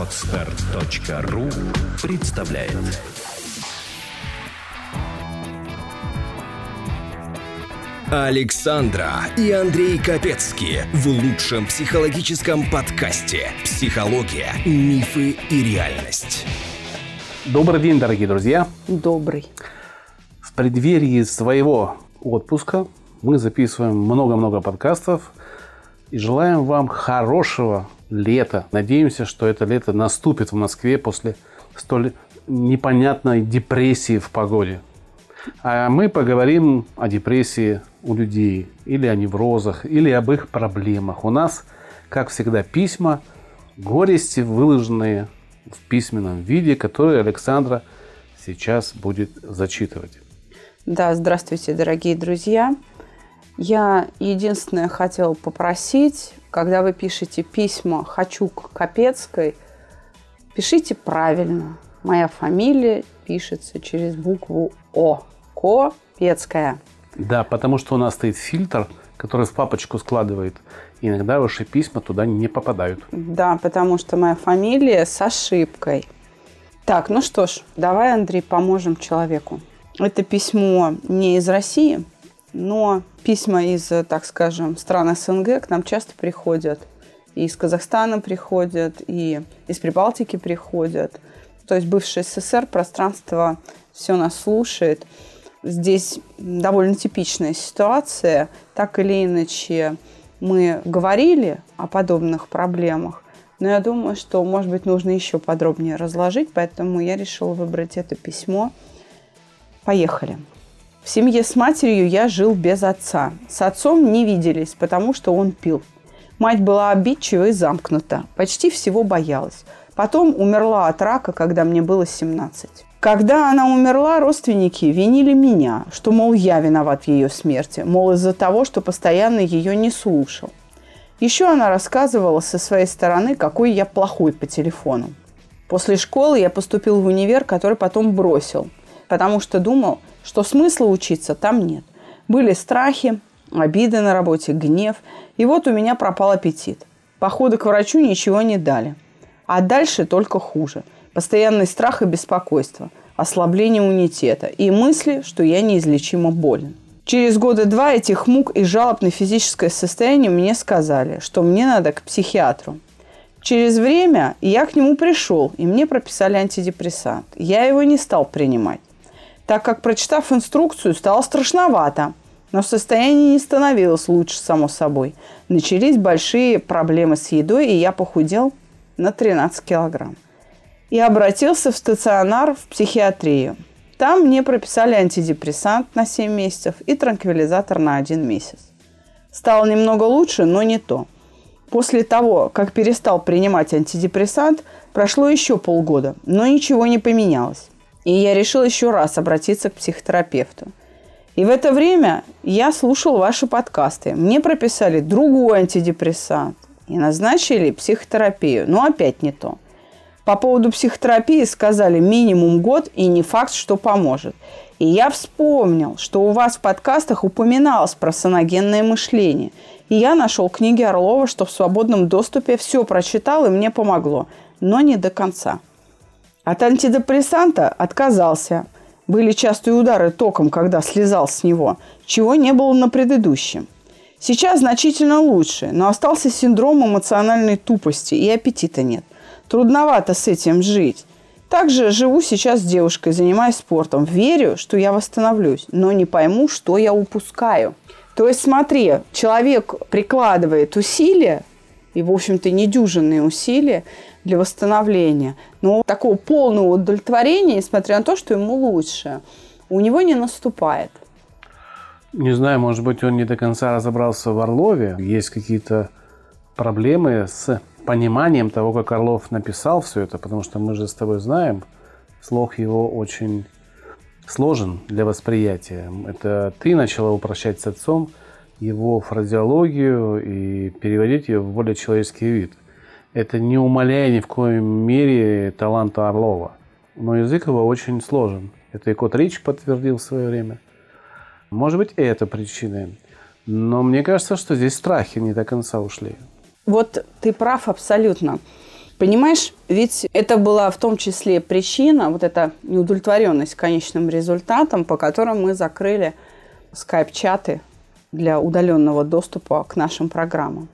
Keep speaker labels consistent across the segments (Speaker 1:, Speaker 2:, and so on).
Speaker 1: Отстар.ру представляет Александра и Андрей Капецки в лучшем психологическом подкасте «Психология, мифы и реальность».
Speaker 2: Добрый день, дорогие друзья.
Speaker 3: Добрый.
Speaker 2: В преддверии своего отпуска мы записываем много-много подкастов и желаем вам хорошего лета. Надеемся, что это лето наступит в Москве после столь непонятной депрессии в погоде. А мы поговорим о депрессии у людей, или о неврозах, или об их проблемах. У нас, как всегда, письма, горести, выложенные в письменном виде, которые Александра сейчас будет зачитывать.
Speaker 3: Да, здравствуйте, дорогие друзья. Я единственное хотела попросить, когда вы пишете письма «Хочу к Капецкой», пишите правильно. Моя фамилия пишется через букву О. Копецкая.
Speaker 2: Да, потому что у нас стоит фильтр, который в папочку складывает. И иногда ваши письма туда не попадают.
Speaker 3: Да, потому что моя фамилия с ошибкой. Так, ну что ж, давай, Андрей, поможем человеку. Это письмо не из России, но письма из, так скажем, стран СНГ к нам часто приходят. И из Казахстана приходят, и из Прибалтики приходят. То есть бывший СССР, пространство все нас слушает. Здесь довольно типичная ситуация. Так или иначе, мы говорили о подобных проблемах, но я думаю, что, может быть, нужно еще подробнее разложить, поэтому я решила выбрать это письмо. Поехали. В семье с матерью я жил без отца. С отцом не виделись, потому что он пил. Мать была обидчива и замкнута, почти всего боялась. Потом умерла от рака, когда мне было 17. Когда она умерла, родственники винили меня, что, мол, я виноват в ее смерти, мол, из-за того, что постоянно ее не слушал. Еще она рассказывала со своей стороны, какой я плохой по телефону. После школы я поступил в универ, который потом бросил, потому что думал, что смысла учиться там нет. Были страхи, обиды на работе, гнев. И вот у меня пропал аппетит. Походы к врачу ничего не дали. А дальше только хуже. Постоянный страх и беспокойство, ослабление иммунитета и мысли, что я неизлечимо болен. Через года два этих мук и жалоб на физическое состояние мне сказали, что мне надо к психиатру. Через время я к нему пришел, и мне прописали антидепрессант. Я его не стал принимать так как, прочитав инструкцию, стало страшновато. Но состояние не становилось лучше, само собой. Начались большие проблемы с едой, и я похудел на 13 килограмм. И обратился в стационар в психиатрию. Там мне прописали антидепрессант на 7 месяцев и транквилизатор на 1 месяц. Стало немного лучше, но не то. После того, как перестал принимать антидепрессант, прошло еще полгода, но ничего не поменялось. И я решил еще раз обратиться к психотерапевту. И в это время я слушал ваши подкасты. Мне прописали другой антидепрессант и назначили психотерапию. Но опять не то. По поводу психотерапии сказали минимум год и не факт, что поможет. И я вспомнил, что у вас в подкастах упоминалось про саногенное мышление. И я нашел книги Орлова, что в свободном доступе все прочитал и мне помогло. Но не до конца. От антидепрессанта отказался. Были частые удары током, когда слезал с него, чего не было на предыдущем. Сейчас значительно лучше, но остался синдром эмоциональной тупости и аппетита нет. Трудновато с этим жить. Также живу сейчас с девушкой, занимаюсь спортом. Верю, что я восстановлюсь, но не пойму, что я упускаю. То есть смотри, человек прикладывает усилия, и, в общем-то, недюжинные усилия для восстановления. Но такого полного удовлетворения, несмотря на то, что ему лучше, у него не наступает.
Speaker 2: Не знаю, может быть, он не до конца разобрался в Орлове. Есть какие-то проблемы с пониманием того, как Орлов написал все это, потому что мы же с тобой знаем, слог его очень сложен для восприятия. Это ты начала упрощать с отцом его фразеологию и переводить ее в более человеческий вид. Это не умаляя ни в коем мере таланта Орлова. Но язык его очень сложен. Это и Кот Рич подтвердил в свое время. Может быть, это причина. Но мне кажется, что здесь страхи не до конца ушли.
Speaker 3: Вот ты прав абсолютно. Понимаешь, ведь это была в том числе причина, вот эта неудовлетворенность конечным результатом, по которым мы закрыли скайп-чаты для удаленного доступа к нашим программам.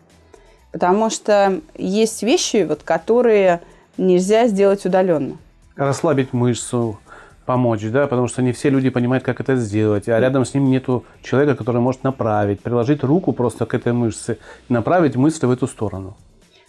Speaker 3: Потому что есть вещи, вот, которые нельзя сделать удаленно.
Speaker 2: Расслабить мышцу, помочь, да, потому что не все люди понимают, как это сделать, а рядом с ним нету человека, который может направить, приложить руку просто к этой мышце направить мысли в эту сторону.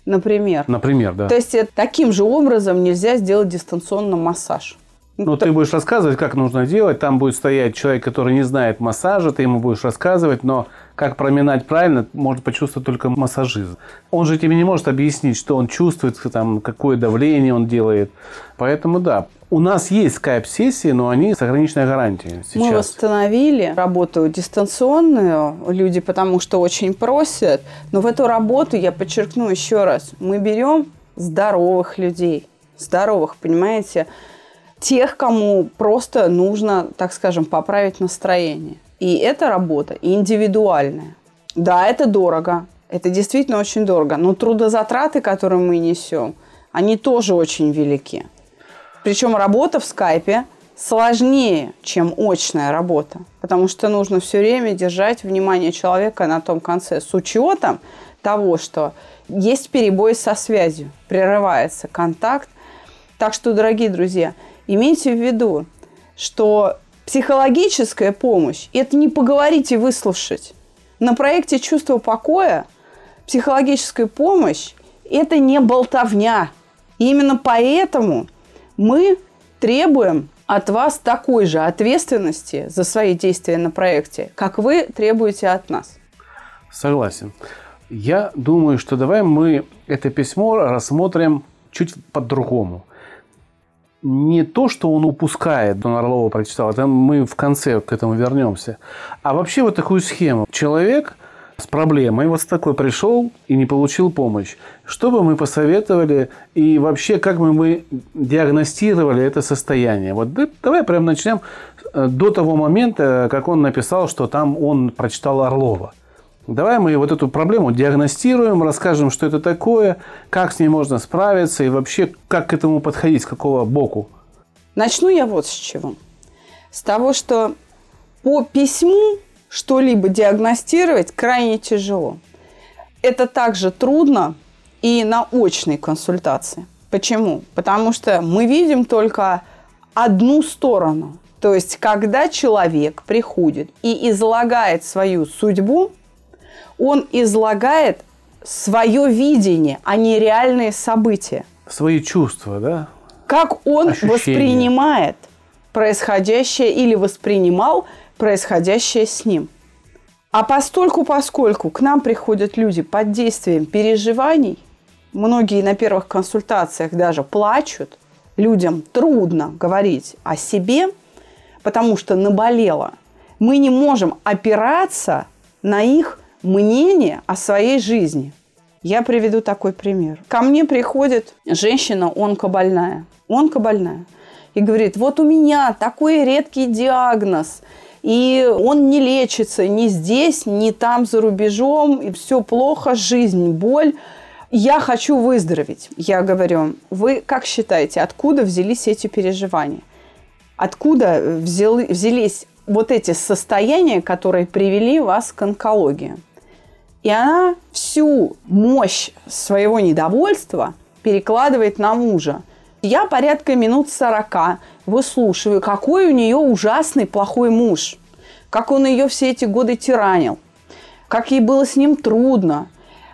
Speaker 3: Например.
Speaker 2: Например, да.
Speaker 3: То есть э, таким же образом нельзя сделать дистанционно массаж.
Speaker 2: Ну, ты будешь рассказывать, как нужно делать. Там будет стоять человек, который не знает массажа, ты ему будешь рассказывать, но как проминать правильно, может почувствовать только массажист. Он же тебе не может объяснить, что он чувствует, там, какое давление он делает. Поэтому да, у нас есть скайп-сессии, но они с ограниченной гарантией сейчас.
Speaker 3: Мы восстановили работу дистанционную, люди потому что очень просят. Но в эту работу, я подчеркну еще раз, мы берем здоровых людей. Здоровых, понимаете? Тех, кому просто нужно, так скажем, поправить настроение. И эта работа индивидуальная. Да, это дорого. Это действительно очень дорого. Но трудозатраты, которые мы несем, они тоже очень велики. Причем работа в скайпе сложнее, чем очная работа, потому что нужно все время держать внимание человека на том конце с учетом того, что есть перебои со связью, прерывается контакт. Так что, дорогие друзья, имейте в виду, что психологическая помощь – это не поговорить и выслушать. На проекте «Чувство покоя» психологическая помощь – это не болтовня. И именно поэтому – мы требуем от вас такой же ответственности за свои действия на проекте, как вы требуете от нас.
Speaker 2: Согласен. Я думаю, что давай мы это письмо рассмотрим чуть по-другому. Не то, что он упускает, он Орлова прочитал, это мы в конце к этому вернемся, а вообще вот такую схему. Человек – с проблемой вот с такой пришел и не получил помощь. Что бы мы посоветовали и вообще как бы мы диагностировали это состояние? Вот давай прям начнем э, до того момента, как он написал, что там он прочитал Орлова. Давай мы вот эту проблему диагностируем, расскажем, что это такое, как с ней можно справиться и вообще как к этому подходить, с какого боку.
Speaker 3: Начну я вот с чего. С того, что по письму что-либо диагностировать крайне тяжело. Это также трудно и на очной консультации. Почему? Потому что мы видим только одну сторону. То есть, когда человек приходит и излагает свою судьбу, он излагает свое видение, а не реальные события.
Speaker 2: Свои чувства, да?
Speaker 3: Как он Ощущения. воспринимает происходящее или воспринимал происходящее с ним. А постольку, поскольку к нам приходят люди под действием переживаний, многие на первых консультациях даже плачут, людям трудно говорить о себе, потому что наболело. Мы не можем опираться на их мнение о своей жизни. Я приведу такой пример. Ко мне приходит женщина онкобольная. Онкобольная. И говорит, вот у меня такой редкий диагноз – и он не лечится ни здесь, ни там за рубежом, и все плохо, жизнь, боль. Я хочу выздороветь. Я говорю, вы как считаете, откуда взялись эти переживания? Откуда взяли, взялись вот эти состояния, которые привели вас к онкологии? И она всю мощь своего недовольства перекладывает на мужа. Я порядка минут сорока выслушиваю, какой у нее ужасный плохой муж, как он ее все эти годы тиранил, как ей было с ним трудно.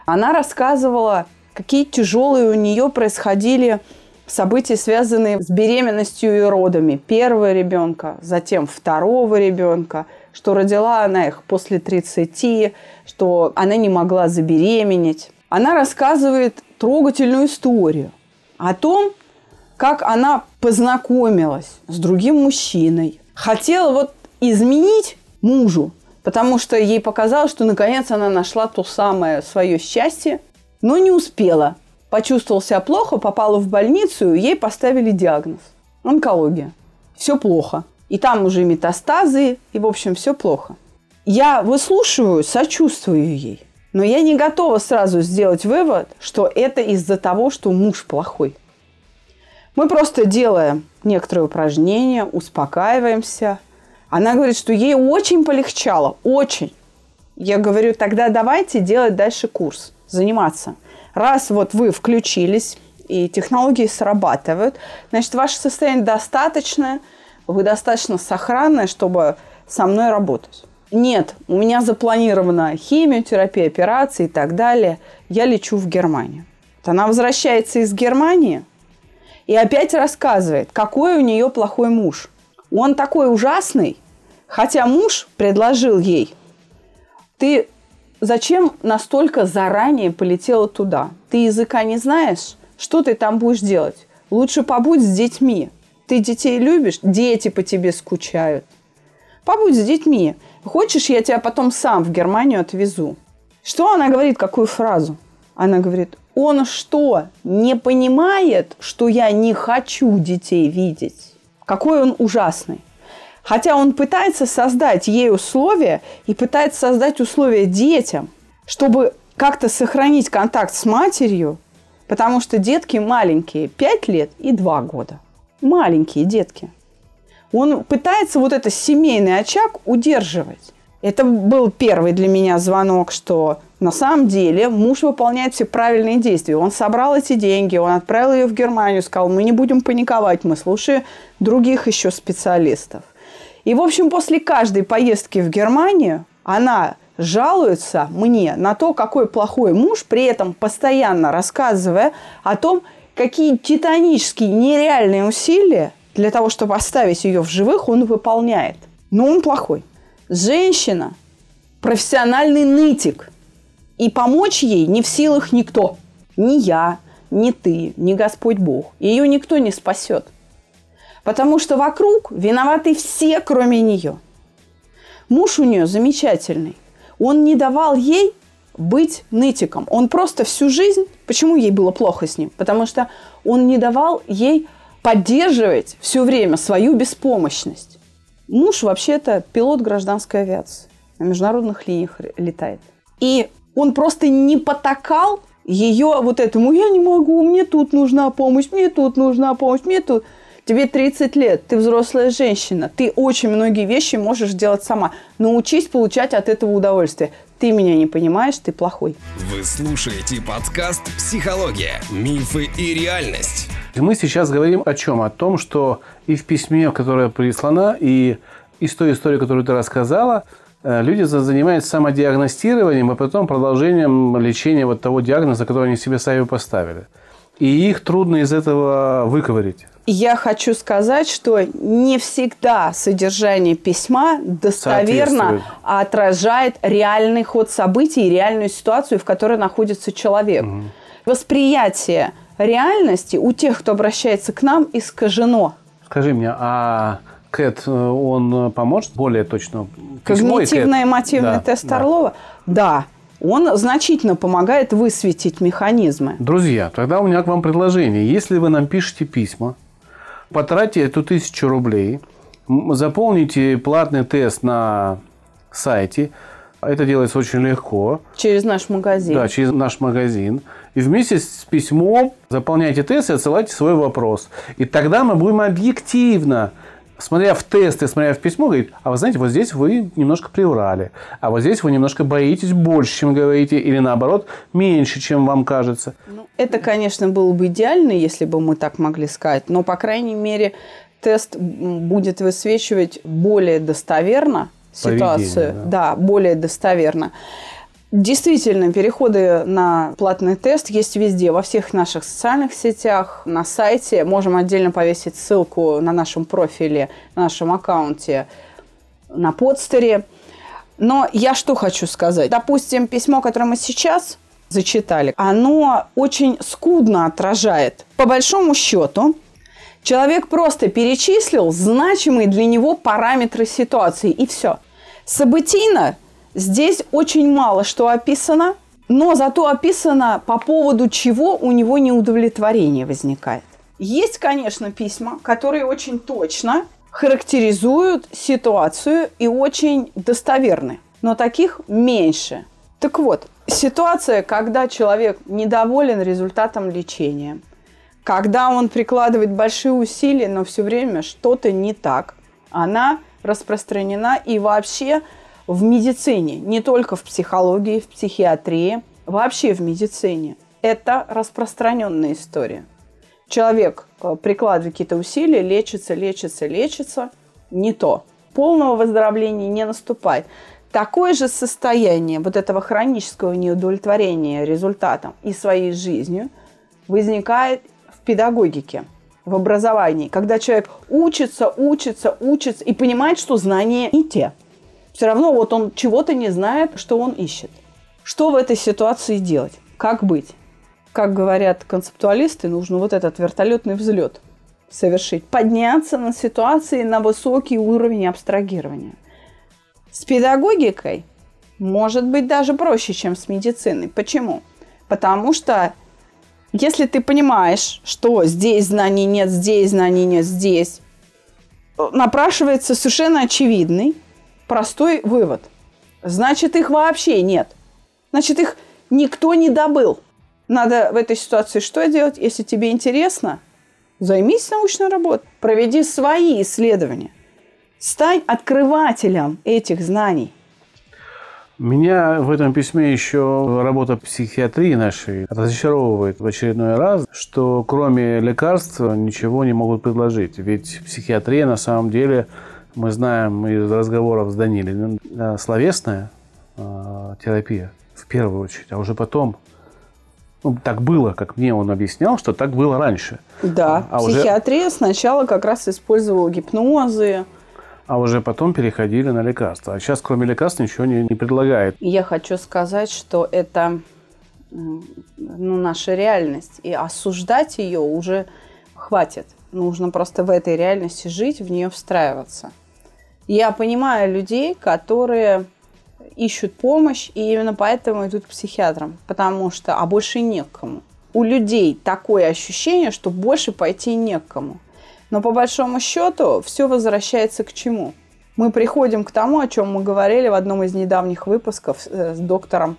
Speaker 3: Она рассказывала, какие тяжелые у нее происходили события, связанные с беременностью и родами первого ребенка, затем второго ребенка, что родила она их после 30, что она не могла забеременеть. Она рассказывает трогательную историю о том, как она познакомилась с другим мужчиной. Хотела вот изменить мужу, потому что ей показалось, что наконец она нашла то самое свое счастье, но не успела. Почувствовала себя плохо, попала в больницу, ей поставили диагноз – онкология. Все плохо. И там уже метастазы, и, в общем, все плохо. Я выслушиваю, сочувствую ей. Но я не готова сразу сделать вывод, что это из-за того, что муж плохой. Мы просто делаем некоторые упражнения, успокаиваемся. Она говорит, что ей очень полегчало, очень. Я говорю, тогда давайте делать дальше курс, заниматься. Раз вот вы включились, и технологии срабатывают, значит, ваше состояние достаточное, вы достаточно сохранное, чтобы со мной работать. Нет, у меня запланирована химиотерапия, операции и так далее. Я лечу в Германию. Она возвращается из Германии и опять рассказывает, какой у нее плохой муж. Он такой ужасный, хотя муж предложил ей, ты зачем настолько заранее полетела туда? Ты языка не знаешь? Что ты там будешь делать? Лучше побудь с детьми. Ты детей любишь? Дети по тебе скучают. Побудь с детьми. Хочешь, я тебя потом сам в Германию отвезу? Что она говорит, какую фразу? Она говорит, он что, не понимает, что я не хочу детей видеть? Какой он ужасный. Хотя он пытается создать ей условия и пытается создать условия детям, чтобы как-то сохранить контакт с матерью, потому что детки маленькие, 5 лет и 2 года. Маленькие детки – он пытается вот этот семейный очаг удерживать. Это был первый для меня звонок, что на самом деле муж выполняет все правильные действия. Он собрал эти деньги, он отправил ее в Германию, сказал, мы не будем паниковать, мы слушаем других еще специалистов. И, в общем, после каждой поездки в Германию она жалуется мне на то, какой плохой муж, при этом постоянно рассказывая о том, какие титанические нереальные усилия для того, чтобы оставить ее в живых, он выполняет. Но он плохой. Женщина – профессиональный нытик. И помочь ей не в силах никто. Ни я, ни ты, ни Господь Бог. Ее никто не спасет. Потому что вокруг виноваты все, кроме нее. Муж у нее замечательный. Он не давал ей быть нытиком. Он просто всю жизнь... Почему ей было плохо с ним? Потому что он не давал ей поддерживать все время свою беспомощность. Муж вообще-то пилот гражданской авиации, на международных линиях летает. И он просто не потакал ее вот этому «я не могу, мне тут нужна помощь, мне тут нужна помощь, мне тут...» Тебе 30 лет, ты взрослая женщина, ты очень многие вещи можешь делать сама. Научись получать от этого удовольствие. Ты меня не понимаешь, ты плохой.
Speaker 1: Вы слушаете подкаст «Психология. Мифы и реальность».
Speaker 2: Мы сейчас говорим о чем? О том, что и в письме, которое прислано, и из той истории, которую ты рассказала, э, люди занимаются самодиагностированием, а потом продолжением лечения вот того диагноза, который они себе сами поставили. И их трудно из этого выковырить.
Speaker 3: Я хочу сказать, что не всегда содержание письма достоверно отражает реальный ход событий и реальную ситуацию, в которой находится человек. Угу. Восприятие реальности у тех, кто обращается к нам, искажено.
Speaker 2: Скажи мне, а КЭТ, он поможет более точно?
Speaker 3: Когнитивно-эмотивный да, тест да. Орлова? Да. Он значительно помогает высветить механизмы.
Speaker 2: Друзья, тогда у меня к вам предложение. Если вы нам пишете письма, потратьте эту тысячу рублей, заполните платный тест на сайте, это делается очень легко.
Speaker 3: Через наш магазин.
Speaker 2: Да, через наш магазин. И вместе с письмом заполняйте тест и отсылайте свой вопрос. И тогда мы будем объективно смотря в тест и смотря в письмо, говорит, а вы знаете, вот здесь вы немножко приврали, а вот здесь вы немножко боитесь больше, чем говорите, или наоборот, меньше, чем вам кажется.
Speaker 3: Ну, это, конечно, было бы идеально, если бы мы так могли сказать, но, по крайней мере, тест будет высвечивать более достоверно ситуацию. Да. да, более достоверно. Действительно, переходы на платный тест есть везде, во всех наших социальных сетях, на сайте. Можем отдельно повесить ссылку на нашем профиле, на нашем аккаунте, на подстере. Но я что хочу сказать. Допустим, письмо, которое мы сейчас зачитали, оно очень скудно отражает. По большому счету, человек просто перечислил значимые для него параметры ситуации, и все. Событийно здесь очень мало что описано, но зато описано по поводу чего у него неудовлетворение возникает. Есть, конечно, письма, которые очень точно характеризуют ситуацию и очень достоверны, но таких меньше. Так вот, ситуация, когда человек недоволен результатом лечения, когда он прикладывает большие усилия, но все время что-то не так, она распространена и вообще в медицине, не только в психологии, в психиатрии, вообще в медицине. Это распространенная история. Человек э, прикладывает какие-то усилия, лечится, лечится, лечится, не то. Полного выздоровления не наступает. Такое же состояние вот этого хронического неудовлетворения результатом и своей жизнью возникает в педагогике, в образовании, когда человек учится, учится, учится и понимает, что знания не те. Все равно вот он чего-то не знает, что он ищет. Что в этой ситуации делать? Как быть? Как говорят концептуалисты, нужно вот этот вертолетный взлет совершить. Подняться на ситуации на высокий уровень абстрагирования. С педагогикой может быть даже проще, чем с медициной. Почему? Потому что если ты понимаешь, что здесь знаний нет, здесь знаний нет, здесь, напрашивается совершенно очевидный, простой вывод. Значит, их вообще нет. Значит, их никто не добыл. Надо в этой ситуации что делать? Если тебе интересно, займись научной работой, проведи свои исследования – Стань открывателем этих знаний.
Speaker 2: Меня в этом письме еще работа психиатрии нашей разочаровывает в очередной раз, что кроме лекарств ничего не могут предложить. Ведь психиатрия на самом деле, мы знаем из разговоров с Данилиным, словесная э, терапия в первую очередь, а уже потом ну, так было, как мне он объяснял, что так было раньше.
Speaker 3: Да, а психиатрия уже... сначала как раз использовала гипнозы,
Speaker 2: а уже потом переходили на лекарства. А сейчас, кроме лекарств, ничего не, не предлагает.
Speaker 3: Я хочу сказать, что это ну, наша реальность, и осуждать ее уже хватит. Нужно просто в этой реальности жить, в нее встраиваться. Я понимаю людей, которые ищут помощь, и именно поэтому идут к психиатрам, потому что, а больше некому. У людей такое ощущение, что больше пойти некому. Но по большому счету все возвращается к чему? Мы приходим к тому, о чем мы говорили в одном из недавних выпусков э, с доктором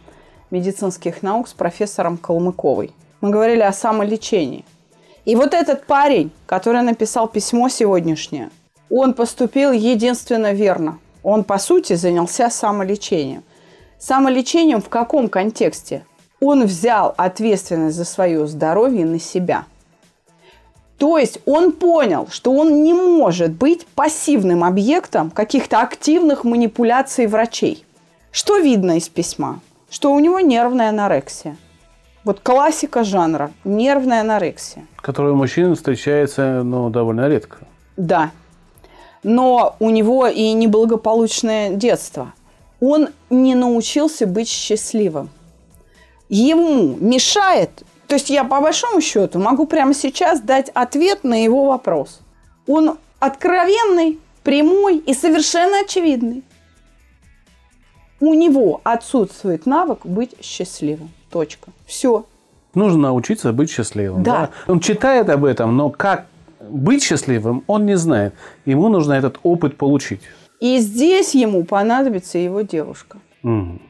Speaker 3: медицинских наук, с профессором Калмыковой. Мы говорили о самолечении. И вот этот парень, который написал письмо сегодняшнее, он поступил единственно верно. Он, по сути, занялся самолечением. Самолечением в каком контексте? Он взял ответственность за свое здоровье на себя – то есть он понял, что он не может быть пассивным объектом каких-то активных манипуляций врачей. Что видно из письма? Что у него нервная анорексия. Вот классика жанра – нервная анорексия.
Speaker 2: Которая у мужчин встречается ну, довольно редко.
Speaker 3: Да. Но у него и неблагополучное детство. Он не научился быть счастливым. Ему мешает то есть я по большому счету могу прямо сейчас дать ответ на его вопрос. Он откровенный, прямой и совершенно очевидный. У него отсутствует навык быть счастливым. Точка. Все.
Speaker 2: Нужно научиться быть счастливым.
Speaker 3: Да.
Speaker 2: да. Он читает об этом, но как быть счастливым, он не знает. Ему нужно этот опыт получить.
Speaker 3: И здесь ему понадобится его девушка.
Speaker 2: Угу.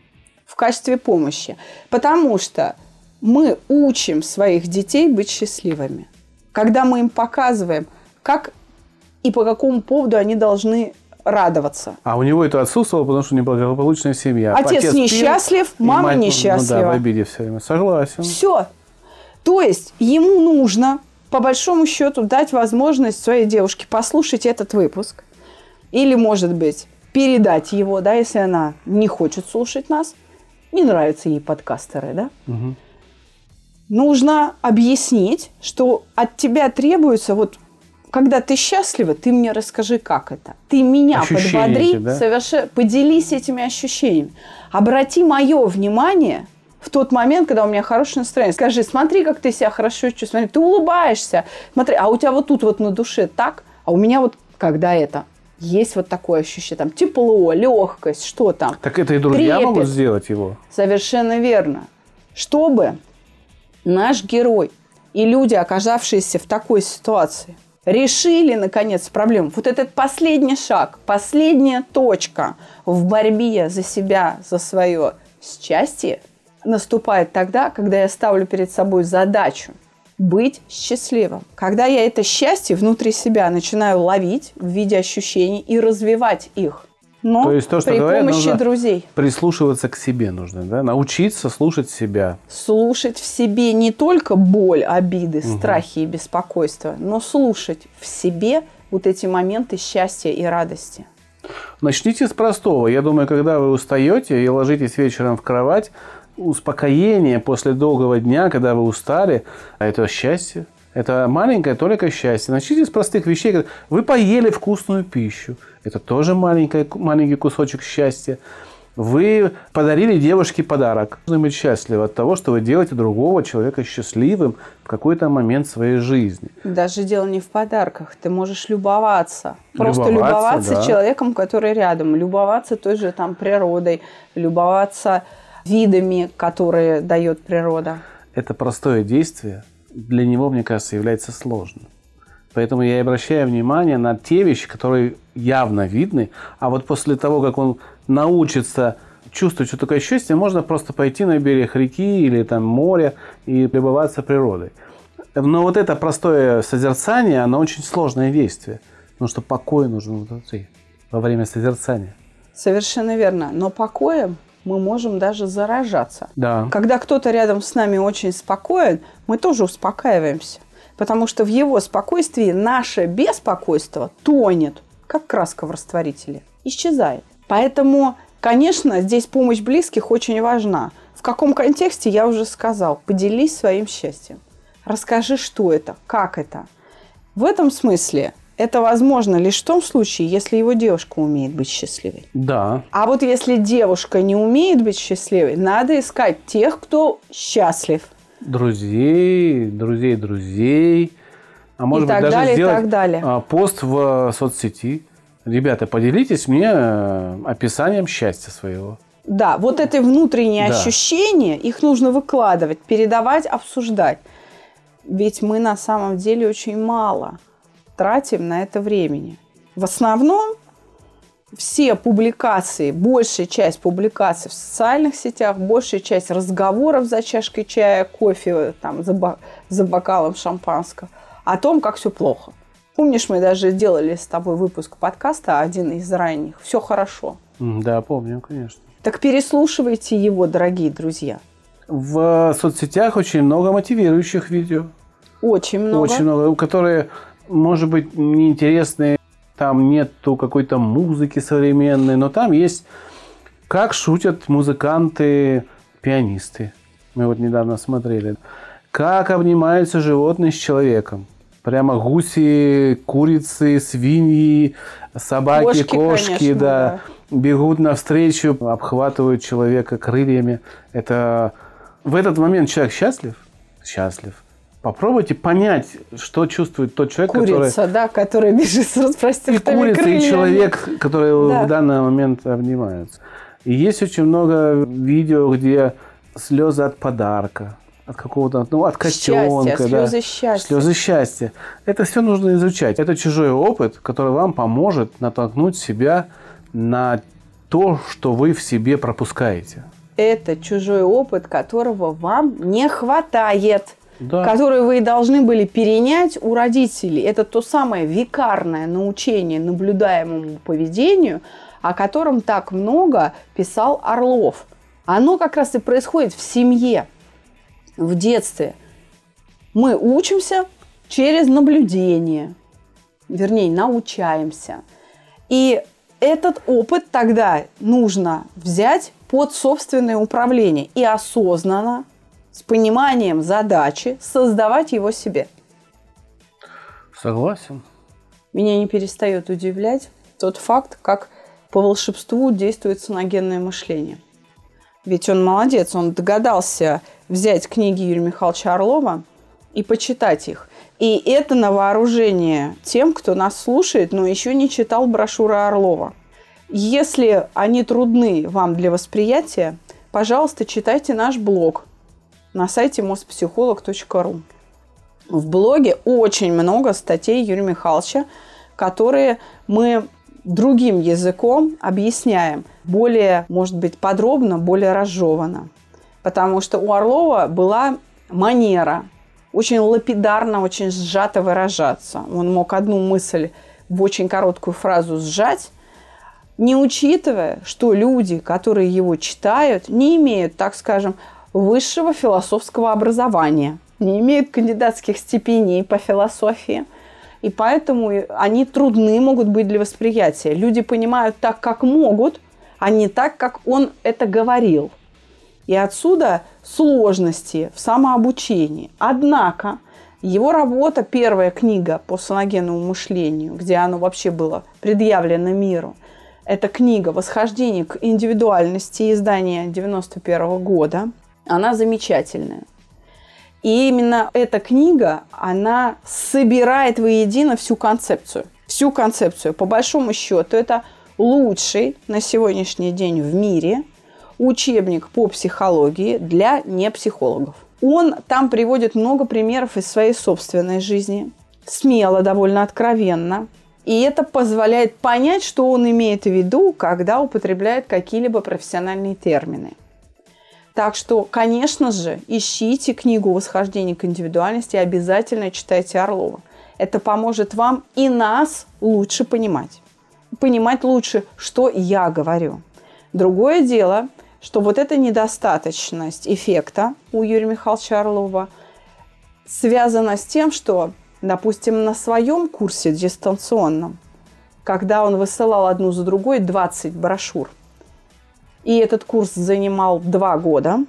Speaker 3: В качестве помощи. Потому что мы учим своих детей быть счастливыми. Когда мы им показываем, как и по какому поводу они должны радоваться.
Speaker 2: А у него это отсутствовало, потому что неблагополучная семья.
Speaker 3: Отец, Отец несчастлив, пил, мама мать, несчастлива. Ну,
Speaker 2: да, в обиде все время. Согласен.
Speaker 3: Все. То есть ему нужно, по большому счету, дать возможность своей девушке послушать этот выпуск. Или, может быть, передать его, да, если она не хочет слушать нас. Не нравятся ей подкастеры, да?
Speaker 2: Угу
Speaker 3: нужно объяснить, что от тебя требуется вот когда ты счастлива, ты мне расскажи, как это. Ты меня Ощущения подбодри, эти, да? совершенно поделись этими ощущениями. Обрати мое внимание в тот момент, когда у меня хорошее настроение. Скажи, смотри, как ты себя хорошо чувствуешь, смотри, ты улыбаешься, смотри, а у тебя вот тут вот на душе так, а у меня вот когда это есть вот такое ощущение, там тепло, легкость, что там.
Speaker 2: Так это и друзья Трепет. могут сделать его.
Speaker 3: Совершенно верно. Чтобы наш герой и люди, оказавшиеся в такой ситуации, решили, наконец, проблему. Вот этот последний шаг, последняя точка в борьбе за себя, за свое счастье, наступает тогда, когда я ставлю перед собой задачу быть счастливым. Когда я это счастье внутри себя начинаю ловить в виде ощущений и развивать их. Но
Speaker 2: То есть то, что
Speaker 3: при
Speaker 2: говорят,
Speaker 3: помощи
Speaker 2: нужно
Speaker 3: друзей.
Speaker 2: Прислушиваться к себе нужно, да? Научиться слушать себя.
Speaker 3: Слушать в себе не только боль, обиды, страхи и беспокойство, но слушать в себе вот эти моменты счастья и радости.
Speaker 2: Начните с простого. Я думаю, когда вы устаете и ложитесь вечером в кровать, успокоение после долгого дня, когда вы устали, а это счастье. Это маленькое только счастье. Начните с простых вещей. Вы поели вкусную пищу. Это тоже маленький, маленький кусочек счастья. Вы подарили девушке подарок. Нужно быть счастливы от того, что вы делаете другого человека счастливым в какой-то момент своей жизни.
Speaker 3: Даже дело не в подарках. Ты можешь любоваться. Просто
Speaker 2: Любоваться,
Speaker 3: любоваться
Speaker 2: да.
Speaker 3: человеком, который рядом. Любоваться той же там природой. Любоваться видами, которые дает природа.
Speaker 2: Это простое действие для него, мне кажется, является сложным. Поэтому я обращаю внимание на те вещи, которые явно видны, а вот после того, как он научится чувствовать, что такое счастье, можно просто пойти на берег реки или там моря и любоваться природой. Но вот это простое созерцание, оно очень сложное действие, потому что покой нужен внутри во время созерцания.
Speaker 3: Совершенно верно. Но покоем мы можем даже заражаться.
Speaker 2: Да.
Speaker 3: Когда кто-то рядом с нами очень спокоен, мы тоже успокаиваемся. Потому что в его спокойствии наше беспокойство тонет, как краска в растворителе, исчезает. Поэтому, конечно, здесь помощь близких очень важна. В каком контексте, я уже сказал. Поделись своим счастьем. Расскажи, что это, как это. В этом смысле это возможно лишь в том случае, если его девушка умеет быть счастливой.
Speaker 2: Да.
Speaker 3: А вот если девушка не умеет быть счастливой, надо искать тех, кто счастлив.
Speaker 2: друзей, друзей друзей, а может
Speaker 3: И
Speaker 2: быть
Speaker 3: так
Speaker 2: даже
Speaker 3: далее,
Speaker 2: сделать
Speaker 3: так далее.
Speaker 2: а, пост в э, соцсети. Ребята, поделитесь мне э, описанием счастья своего.
Speaker 3: Да, вот эти внутренние
Speaker 2: Да.
Speaker 3: ощущения, их нужно выкладывать, передавать, обсуждать. Ведь мы на самом деле очень мало тратим на это времени. В основном все публикации, большая часть публикаций в социальных сетях, большая часть разговоров за чашкой чая, кофе, там, за, за бокалом шампанского, о том, как все плохо. Помнишь, мы даже делали с тобой выпуск подкаста, один из ранних. Все хорошо.
Speaker 2: Да, помню, конечно.
Speaker 3: Так переслушивайте его, дорогие друзья.
Speaker 2: В соцсетях очень много мотивирующих видео.
Speaker 3: Очень много.
Speaker 2: Очень много, которые, может быть, неинтересные. Там нету какой-то музыки современной, но там есть, как шутят музыканты-пианисты. Мы вот недавно смотрели. Как обнимаются животные с человеком. Прямо гуси, курицы, свиньи, собаки,
Speaker 3: Кошки,
Speaker 2: кошки,
Speaker 3: конечно,
Speaker 2: да, бегут навстречу, обхватывают человека крыльями. Это в этот момент человек счастлив? Счастлив. Попробуйте понять, что чувствует тот человек, который
Speaker 3: Курица, да, которая бежит с
Speaker 2: и
Speaker 3: распростертыми
Speaker 2: курица, и
Speaker 3: крыльями.
Speaker 2: человек, которые
Speaker 3: Да.
Speaker 2: в данный момент обнимаются. И есть очень много видео, где слезы от подарка, от какого-то, ну, от котенка.
Speaker 3: Счастье,
Speaker 2: да.
Speaker 3: слезы счастья.
Speaker 2: Слезы счастья. Это все нужно изучать. Это чужой опыт, который вам поможет натолкнуть себя на то, что вы в себе пропускаете.
Speaker 3: Это чужой опыт, которого вам не хватает.
Speaker 2: Да.
Speaker 3: который вы и должны были перенять у родителей. Это то самое викарное научение наблюдаемому поведению, о котором так много писал Орлов. Оно как раз и происходит в семье, в детстве. Мы учимся через наблюдение, вернее, научаемся. И этот опыт тогда нужно взять под собственное управление и осознанно, с пониманием задачи, создавать его себе.
Speaker 2: Согласен.
Speaker 3: Меня не перестает удивлять тот факт, как по волшебству действует саногенное мышление. Ведь он молодец, он догадался взять книги Юрия Михайловича Орлова и почитать их. И это на вооружение тем, кто нас слушает, но еще не читал брошюры Орлова. Если они трудны вам для восприятия, пожалуйста, читайте наш блог на сайте mostpsycholog.ru. В блоге очень много статей Юрия Михайловича, которые мы другим языком объясняем, более, может быть, подробно, более разжеванно. Потому что у Орлова была манера очень лапидарно, очень сжато выражаться. Он мог одну мысль в очень короткую фразу сжать, не учитывая, что люди, которые его читают, не имеют, так скажем, высшего философского образования, не имеют кандидатских степеней по философии. И поэтому они трудны могут быть для восприятия. Люди понимают так, как могут, а не так, как он это говорил. И отсюда сложности в самообучении. Однако его работа, первая книга по саногенному мышлению, где оно вообще было предъявлено миру, это книга «Восхождение к индивидуальности» издания 91 года. Она замечательная. И именно эта книга, она собирает воедино всю концепцию. Всю концепцию. По большому счету, это лучший на сегодняшний день в мире учебник по психологии для непсихологов. Он там приводит много примеров из своей собственной жизни, смело, довольно откровенно. И это позволяет понять, что он имеет в виду, когда употребляет какие-либо профессиональные термины. Так что, конечно же, ищите книгу «Восхождение к индивидуальности» и обязательно читайте Орлова. Это поможет вам и нас лучше понимать понимать лучше, что я говорю. Другое дело, что вот эта недостаточность эффекта у Юрия Михайловича Орлова связана с тем, что, допустим, на своем курсе дистанционном, когда он высылал одну за другой 20 брошюр, и этот курс занимал два года,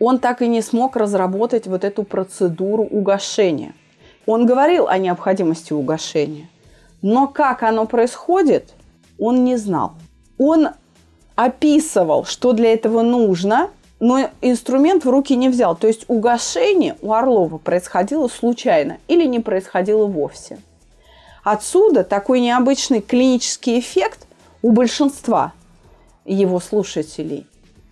Speaker 3: он так и не смог разработать вот эту процедуру угошения. Он говорил о необходимости угошения, но как оно происходит, он не знал. Он описывал, что для этого нужно, но инструмент в руки не взял. То есть угошение у Орлова происходило случайно или не происходило вовсе. Отсюда такой необычный клинический эффект у большинства его слушателей.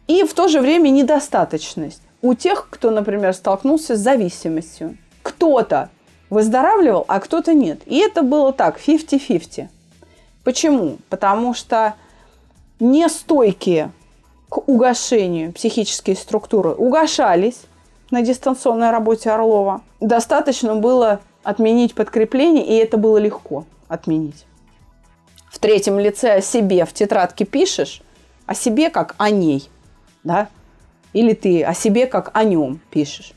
Speaker 3: И в то же время недостаточность у тех, кто, например, столкнулся с зависимостью. Кто-то выздоравливал, а кто-то нет. И это было так, 50-50. Почему? Потому что нестойкие к угошению психические структуры угошались на дистанционной работе Орлова. Достаточно было отменить подкрепление, и это было легко отменить. В третьем лице о себе в тетрадке пишешь, о себе как о ней, да? Или ты о себе как о нем пишешь.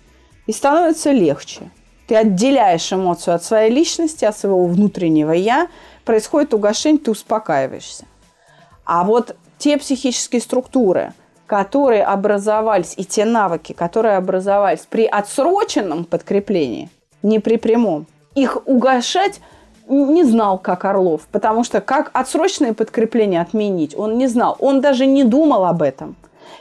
Speaker 3: И становится легче ты отделяешь эмоцию от своей личности, от своего внутреннего «я», происходит угошение, ты успокаиваешься. А вот те психические структуры, которые образовались, и те навыки, которые образовались при отсроченном подкреплении, не при прямом, их угошать не знал, как Орлов, потому что как отсрочное подкрепление отменить, он не знал. Он даже не думал об этом.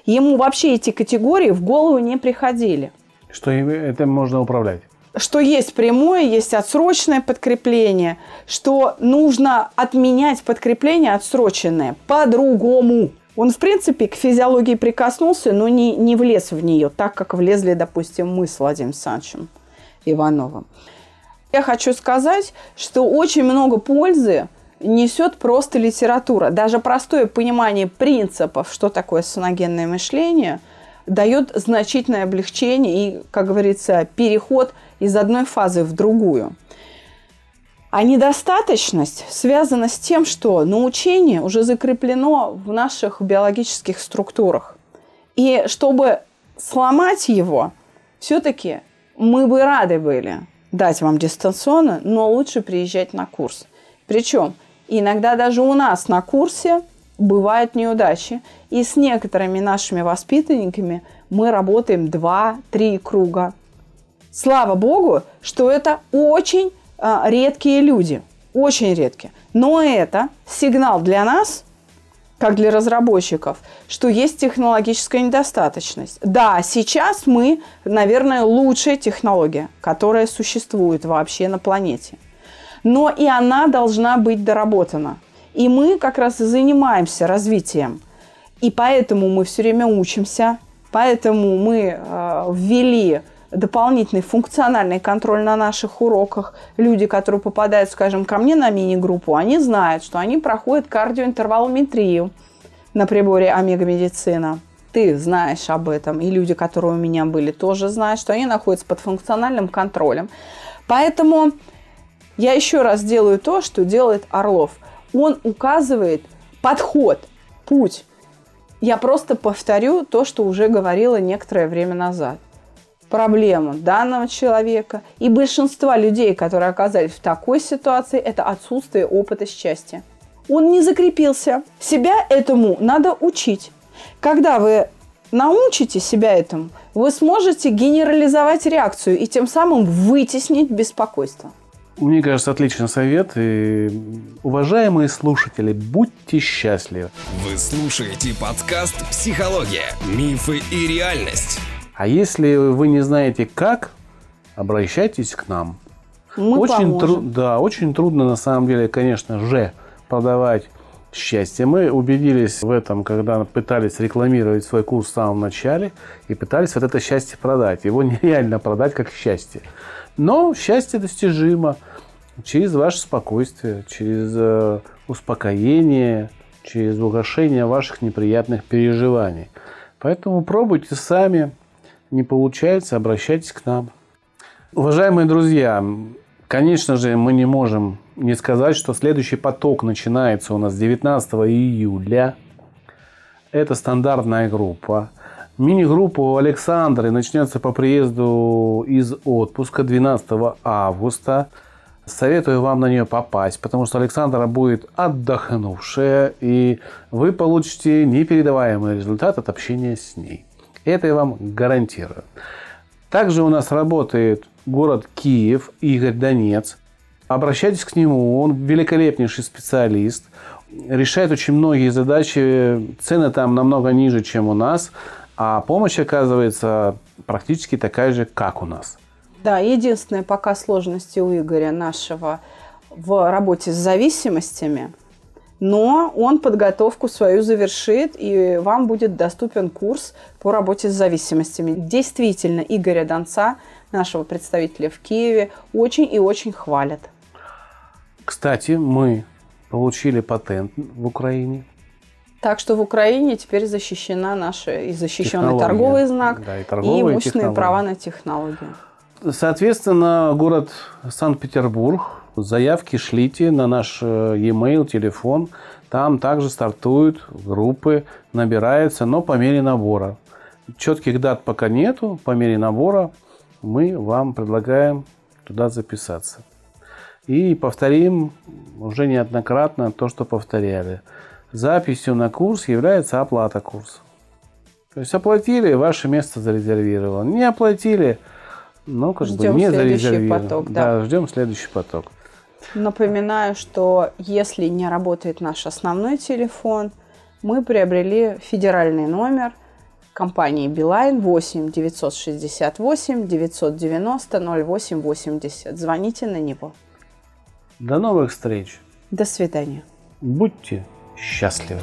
Speaker 3: Ему вообще эти категории в голову не приходили.
Speaker 2: Что это можно управлять?
Speaker 3: что есть прямое, есть отсрочное подкрепление, что нужно отменять подкрепление отсроченное по-другому. Он, в принципе, к физиологии прикоснулся, но не, не влез в нее, так как влезли, допустим, мы с Владимиром Александровичем Ивановым. Я хочу сказать, что очень много пользы несет просто литература. Даже простое понимание принципов, что такое соногенное мышление, дает значительное облегчение и, как говорится, переход из одной фазы в другую. А недостаточность связана с тем, что научение уже закреплено в наших биологических структурах. И чтобы сломать его, все-таки мы бы рады были дать вам дистанционно, но лучше приезжать на курс. Причем иногда даже у нас на курсе бывают неудачи. И с некоторыми нашими воспитанниками мы работаем 2-3 круга Слава Богу, что это очень а, редкие люди, очень редкие. Но это сигнал для нас, как для разработчиков, что есть технологическая недостаточность. Да, сейчас мы, наверное, лучшая технология, которая существует вообще на планете. Но и она должна быть доработана. И мы как раз и занимаемся развитием. И поэтому мы все время учимся, поэтому мы э, ввели дополнительный функциональный контроль на наших уроках. Люди, которые попадают, скажем, ко мне на мини-группу, они знают, что они проходят кардиоинтервалометрию на приборе Омега Медицина. ты знаешь об этом, и люди, которые у меня были, тоже знают, что они находятся под функциональным контролем. Поэтому я еще раз делаю то, что делает Орлов. Он указывает подход, путь. Я просто повторю то, что уже говорила некоторое время назад. Проблема данного человека и большинства людей, которые оказались в такой ситуации, это отсутствие опыта счастья. Он не закрепился. Себя этому надо учить. Когда вы научите себя этому, вы сможете генерализовать реакцию и тем самым вытеснить беспокойство.
Speaker 2: Мне кажется, отличный совет. И, уважаемые слушатели, будьте счастливы.
Speaker 1: Вы слушаете подкаст «Психология. Мифы и реальность».
Speaker 2: А если вы не знаете как, обращайтесь к нам.
Speaker 3: Мы
Speaker 2: очень
Speaker 3: поможем.
Speaker 2: да, очень трудно на самом деле, конечно же, продавать счастье. Мы убедились в этом, когда пытались рекламировать свой курс в самом начале и пытались вот это счастье продать. Его нереально продать как счастье. Но счастье достижимо через ваше спокойствие, через э, успокоение, через угошение ваших неприятных переживаний. Поэтому пробуйте сами. Не получается, обращайтесь к нам. Уважаемые друзья, конечно же, мы не можем не сказать, что следующий поток начинается у нас 19 июля. Это стандартная группа. Мини-группа у Александры начнется по приезду из отпуска 12 августа. Советую вам на нее попасть, потому что Александра будет отдохнувшая, и вы получите непередаваемый результат от общения с ней. Это я вам гарантирую. Также у нас работает город Киев, Игорь Донец. Обращайтесь к нему, он великолепнейший специалист, решает очень многие задачи, цены там намного ниже, чем у нас, а помощь оказывается практически такая же, как у нас.
Speaker 3: Да, единственная пока сложность у Игоря нашего в работе с зависимостями, но он подготовку свою завершит, и вам будет доступен курс по работе с зависимостями. Действительно, Игоря Донца, нашего представителя в Киеве, очень и очень хвалят.
Speaker 2: Кстати, мы получили патент в Украине.
Speaker 3: Так что в Украине теперь защищена наша и защищенный
Speaker 2: Технология.
Speaker 3: торговый знак,
Speaker 2: Да, и
Speaker 3: и
Speaker 2: торговые
Speaker 3: имущественные
Speaker 2: технологии.
Speaker 3: права на технологию.
Speaker 2: Соответственно, город Санкт-Петербург. Заявки шлите на наш э, e-mail, телефон. Там также стартуют группы, набираются, но по мере набора. Четких дат пока нету. По мере набора мы вам предлагаем туда записаться. И повторим уже неоднократно то, что повторяли. Записью на курс является оплата курса. То есть оплатили, ваше место зарезервировано. Не оплатили, ну, как
Speaker 3: Ждем
Speaker 2: бы не зарезервировано.
Speaker 3: поток, да.
Speaker 2: ждем следующий поток.
Speaker 3: Напоминаю, что если не работает наш основной телефон, мы приобрели федеральный номер компании Билайн 8 968 990 08 80. Звоните на него.
Speaker 2: До новых встреч.
Speaker 3: До свидания.
Speaker 2: Будьте счастливы.